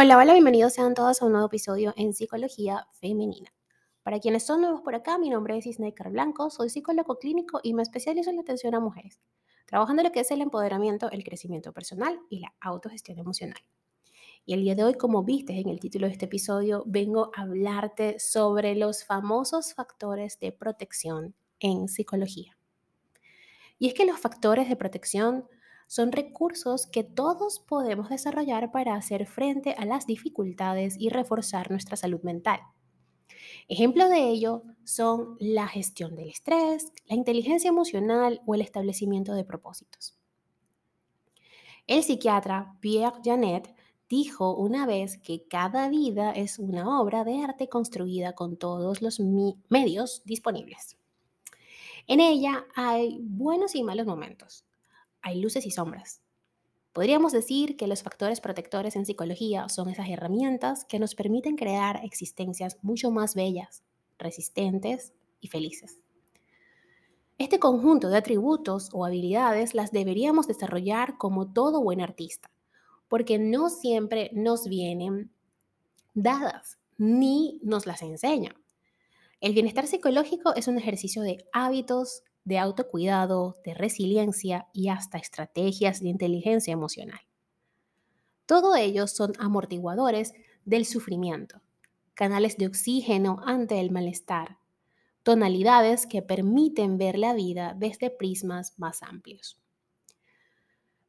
Hola, hola, bienvenidos sean todos a un nuevo episodio en Psicología Femenina. Para quienes son nuevos por acá, mi nombre es Isneikar Blanco, soy psicólogo clínico y me especializo en la atención a mujeres, trabajando en lo que es el empoderamiento, el crecimiento personal y la autogestión emocional. Y el día de hoy, como viste en el título de este episodio, vengo a hablarte sobre los famosos factores de protección en psicología. Y es que los factores de protección son recursos que todos podemos desarrollar para hacer frente a las dificultades y reforzar nuestra salud mental. Ejemplo de ello son la gestión del estrés, la inteligencia emocional o el establecimiento de propósitos. El psiquiatra Pierre Janet dijo una vez que cada vida es una obra de arte construida con todos los medios disponibles. En ella hay buenos y malos momentos, hay luces y sombras. Podríamos decir que los factores protectores en psicología son esas herramientas que nos permiten crear existencias mucho más bellas, resistentes y felices. Este conjunto de atributos o habilidades las deberíamos desarrollar como todo buen artista, porque no siempre nos vienen dadas ni nos las enseñan. El bienestar psicológico es un ejercicio de hábitos, de autocuidado, de resiliencia y hasta estrategias de inteligencia emocional. Todo ellos son amortiguadores del sufrimiento, canales de oxígeno ante el malestar, tonalidades que permiten ver la vida desde prismas más amplios.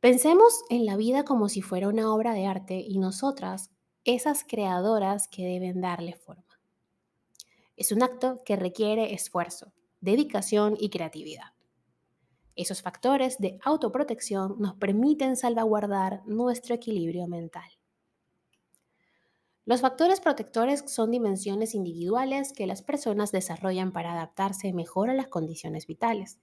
Pensemos en la vida como si fuera una obra de arte y nosotras, esas creadoras que deben darle forma. Es un acto que requiere esfuerzo, dedicación y creatividad. Esos factores de autoprotección nos permiten salvaguardar nuestro equilibrio mental. Los factores protectores son dimensiones individuales que las personas desarrollan para adaptarse mejor a las condiciones vitales.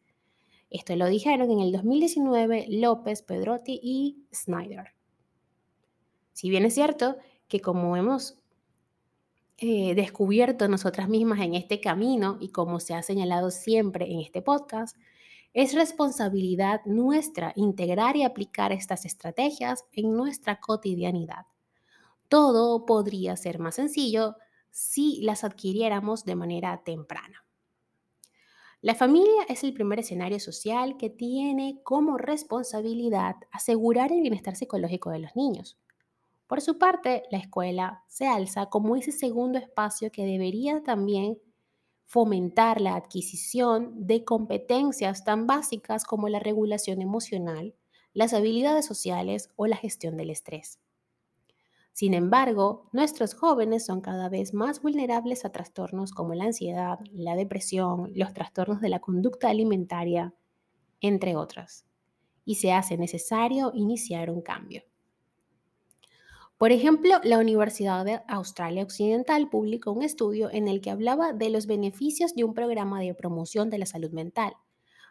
Esto lo dijeron en el 2019 López, Pedrotti y Snyder. Si bien es cierto que como hemos eh, descubierto nosotras mismas en este camino y como se ha señalado siempre en este podcast, es responsabilidad nuestra integrar y aplicar estas estrategias en nuestra cotidianidad. Todo podría ser más sencillo si las adquiriéramos de manera temprana. La familia es el primer escenario social que tiene como responsabilidad asegurar el bienestar psicológico de los niños. Por su parte, la escuela se alza como ese segundo espacio que debería también fomentar la adquisición de competencias tan básicas como la regulación emocional, las habilidades sociales o la gestión del estrés. Sin embargo, nuestros jóvenes son cada vez más vulnerables a trastornos como la ansiedad, la depresión, los trastornos de la conducta alimentaria, entre otros, y se hace necesario iniciar un cambio. Por ejemplo, la Universidad de Australia Occidental publicó un estudio en el que hablaba de los beneficios de un programa de promoción de la salud mental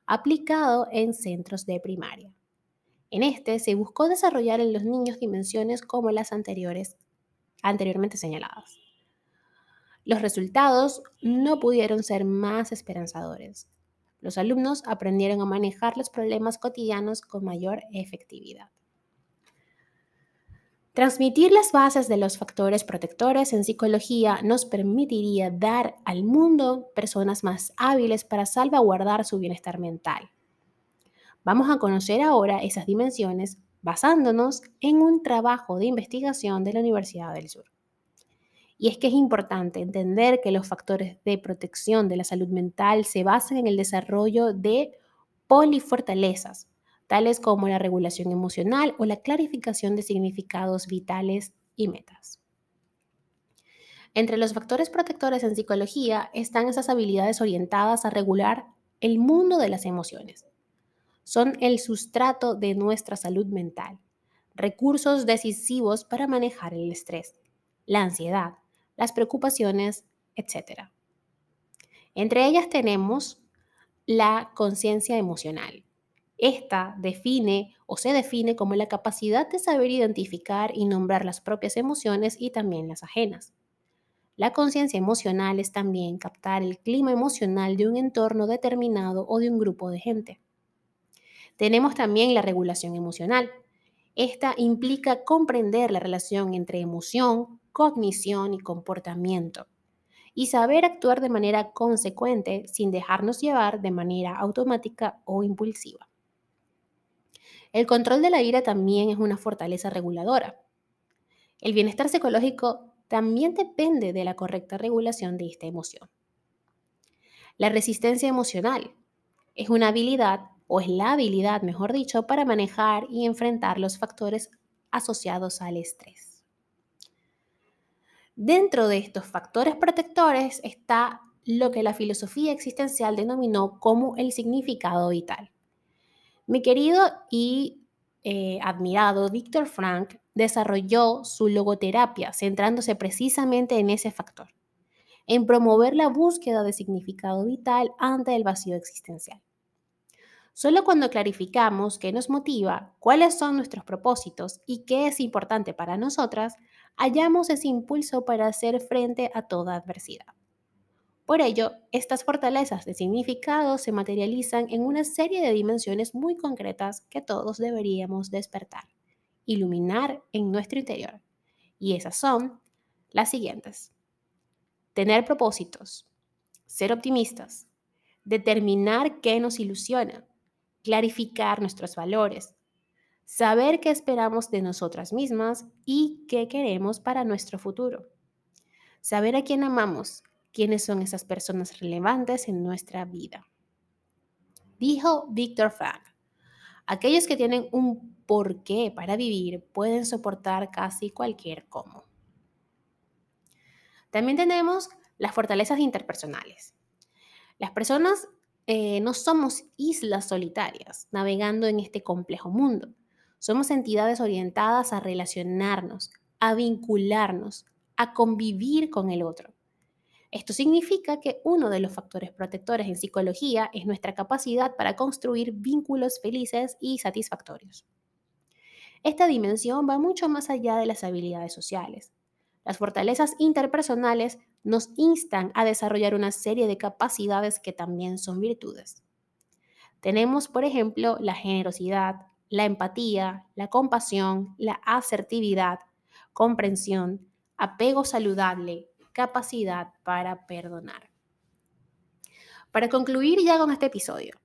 aplicado en centros de primaria. En este se buscó desarrollar en los niños dimensiones como las anteriores, anteriormente señaladas. Los resultados no pudieron ser más esperanzadores. Los alumnos aprendieron a manejar los problemas cotidianos con mayor efectividad. Transmitir las bases de los factores protectores en psicología nos permitiría dar al mundo personas más hábiles para salvaguardar su bienestar mental. Vamos a conocer ahora esas dimensiones basándonos en un trabajo de investigación de la Universidad del Sur. Y es que es importante entender que los factores de protección de la salud mental se basan en el desarrollo de polifortalezas, tales como la regulación emocional o la clarificación de significados vitales y metas. Entre los factores protectores en psicología están esas habilidades orientadas a regular el mundo de las emociones. Son el sustrato de nuestra salud mental, recursos decisivos para manejar el estrés, la ansiedad, las preocupaciones, etc. Entre ellas tenemos la conciencia emocional, esta define o se define como la capacidad de saber identificar y nombrar las propias emociones y también las ajenas. La conciencia emocional es también captar el clima emocional de un entorno determinado o de un grupo de gente. Tenemos también la regulación emocional. Esta implica comprender la relación entre emoción, cognición y comportamiento y saber actuar de manera consecuente sin dejarnos llevar de manera automática o impulsiva. El control de la ira también es una fortaleza reguladora. El bienestar psicológico también depende de la correcta regulación de esta emoción. La resistencia emocional es una habilidad, o es la habilidad, mejor dicho, para manejar y enfrentar los factores asociados al estrés. Dentro de estos factores protectores está lo que la filosofía existencial denominó como el significado vital. Mi querido y eh, admirado Víctor Frank desarrolló su logoterapia centrándose precisamente en ese factor, en promover la búsqueda de significado vital ante el vacío existencial. Solo cuando clarificamos qué nos motiva, cuáles son nuestros propósitos y qué es importante para nosotras, hallamos ese impulso para hacer frente a toda adversidad. Por ello, estas fortalezas de significado se materializan en una serie de dimensiones muy concretas que todos deberíamos despertar, iluminar en nuestro interior. Y esas son las siguientes. Tener propósitos, ser optimistas, determinar qué nos ilusiona, clarificar nuestros valores, saber qué esperamos de nosotras mismas y qué queremos para nuestro futuro, saber a quién amamos, quiénes son esas personas relevantes en nuestra vida. Dijo Víctor Frank, aquellos que tienen un porqué para vivir pueden soportar casi cualquier cómo. También tenemos las fortalezas interpersonales. Las personas eh, no somos islas solitarias navegando en este complejo mundo. Somos entidades orientadas a relacionarnos, a vincularnos, a convivir con el otro. Esto significa que uno de los factores protectores en psicología es nuestra capacidad para construir vínculos felices y satisfactorios. Esta dimensión va mucho más allá de las habilidades sociales. Las fortalezas interpersonales nos instan a desarrollar una serie de capacidades que también son virtudes. Tenemos, por ejemplo, la generosidad, la empatía, la compasión, la asertividad, comprensión, apego saludable, capacidad para perdonar. Para concluir ya con este episodio,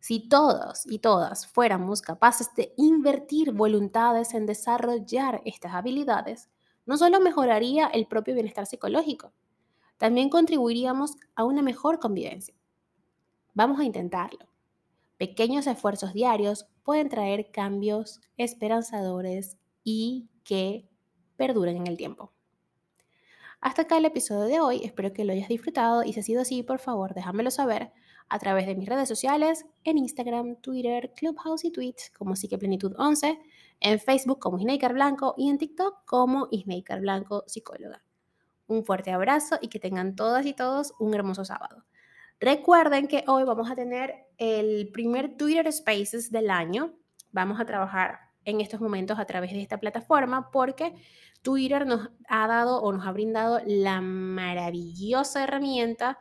si todos y todas fuéramos capaces de invertir voluntades en desarrollar estas habilidades, no solo mejoraría el propio bienestar psicológico, también contribuiríamos a una mejor convivencia. Vamos a intentarlo. Pequeños esfuerzos diarios pueden traer cambios esperanzadores y que perduren en el tiempo. Hasta acá el episodio de hoy, espero que lo hayas disfrutado y si ha sido así, por favor, déjamelo saber a través de mis redes sociales, en Instagram, Twitter, Clubhouse y Twitch como Psiqueplenitud 11, en Facebook como Isnaker Blanco y en TikTok como Isnaker Blanco Psicóloga. Un fuerte abrazo y que tengan todas y todos un hermoso sábado. Recuerden que hoy vamos a tener el primer Twitter Spaces del año. Vamos a trabajar en estos momentos a través de esta plataforma porque Twitter nos ha dado o nos ha brindado la maravillosa herramienta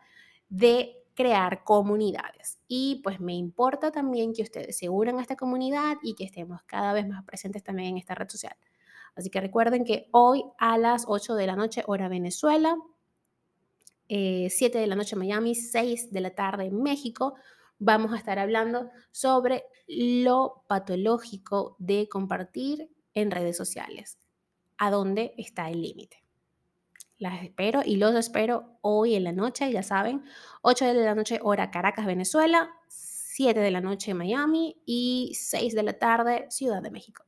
de crear comunidades. Y pues me importa también que ustedes se unan a esta comunidad y que estemos cada vez más presentes también en esta red social. Así que recuerden que hoy a las 8 de la noche, hora Venezuela, 7 eh, de la noche Miami, 6 de la tarde México, vamos a estar hablando sobre lo patológico de compartir en redes sociales. ¿A dónde está el límite? Las espero y los espero hoy en la noche, ya saben, 8 de la noche hora Caracas, Venezuela, 7 de la noche Miami y 6 de la tarde Ciudad de México.